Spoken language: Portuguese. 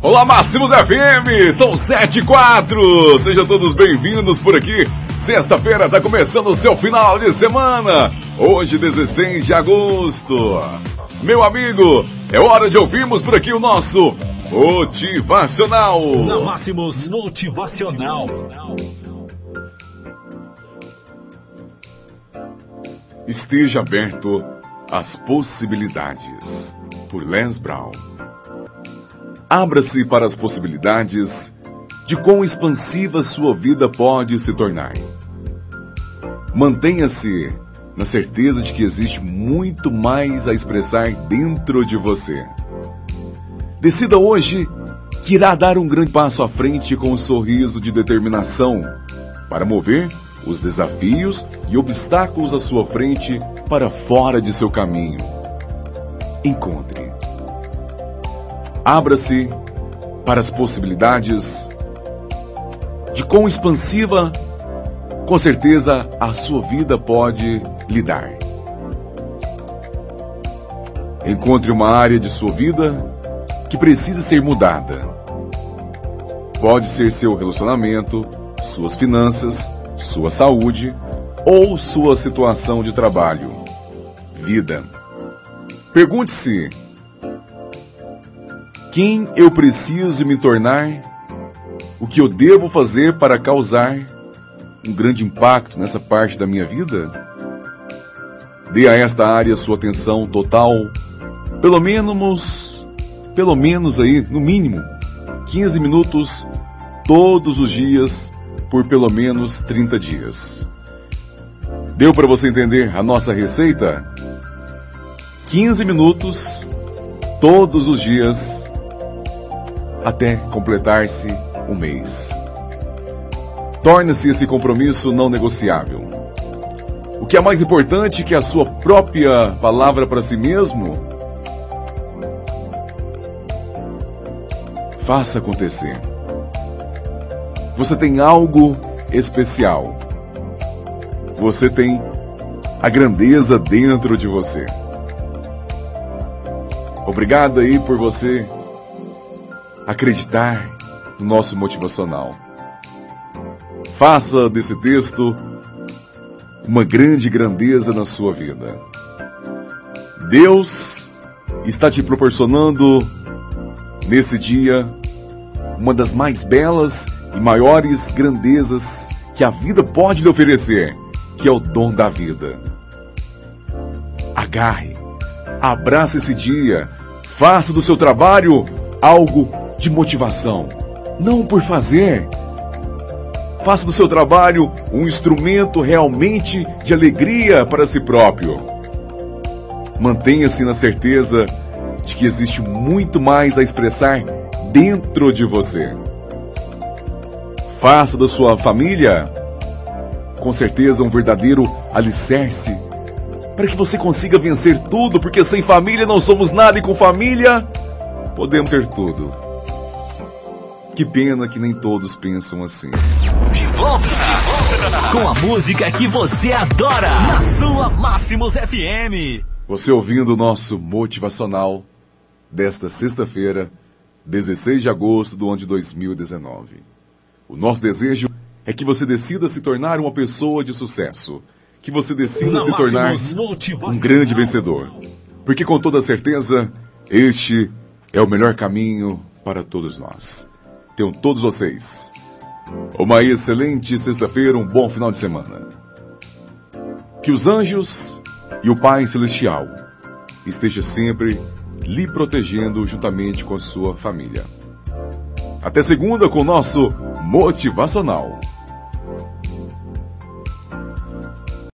Olá, Máximos FM, são 7 e 4. Sejam todos bem-vindos por aqui. Sexta-feira está começando o seu final de semana. Hoje, 16 de agosto. Meu amigo, é hora de ouvirmos por aqui o nosso Motivacional. Na Máximos Motivacional. Esteja aberto às possibilidades. Por Les Brown. Abra-se para as possibilidades de quão expansiva sua vida pode se tornar. Mantenha-se na certeza de que existe muito mais a expressar dentro de você. Decida hoje que irá dar um grande passo à frente com um sorriso de determinação para mover os desafios e obstáculos à sua frente para fora de seu caminho. Encontre Abra-se para as possibilidades de quão expansiva, com certeza, a sua vida pode lhe dar. Encontre uma área de sua vida que precisa ser mudada. Pode ser seu relacionamento, suas finanças, sua saúde ou sua situação de trabalho. Vida. Pergunte-se quem eu preciso me tornar, o que eu devo fazer para causar um grande impacto nessa parte da minha vida? Dê a esta área sua atenção total, pelo menos, pelo menos aí, no mínimo, 15 minutos todos os dias por pelo menos 30 dias. Deu para você entender a nossa receita? 15 minutos todos os dias até completar-se um mês. Torne-se esse compromisso não negociável. O que é mais importante que a sua própria palavra para si mesmo? Faça acontecer. Você tem algo especial. Você tem a grandeza dentro de você. Obrigado aí por você acreditar no nosso motivacional. Faça desse texto uma grande grandeza na sua vida. Deus está te proporcionando nesse dia uma das mais belas e maiores grandezas que a vida pode lhe oferecer, que é o dom da vida. Agarre, abrace esse dia, faça do seu trabalho algo de motivação, não por fazer. Faça do seu trabalho um instrumento realmente de alegria para si próprio. Mantenha-se na certeza de que existe muito mais a expressar dentro de você. Faça da sua família, com certeza, um verdadeiro alicerce para que você consiga vencer tudo, porque sem família não somos nada e com família podemos ser tudo. Que pena que nem todos pensam assim. De volta, de volta com a música que você adora na sua Máximos FM. Você ouvindo o nosso motivacional desta sexta-feira, 16 de agosto do ano de 2019. O nosso desejo é que você decida se tornar uma pessoa de sucesso, que você decida Na se tornar um grande vencedor. Porque com toda certeza, este é o melhor caminho para todos nós. Tenham todos vocês uma excelente sexta-feira, um bom final de semana. Que os anjos e o Pai Celestial esteja sempre lhe protegendo juntamente com a sua família. Até segunda com o nosso Motivacional.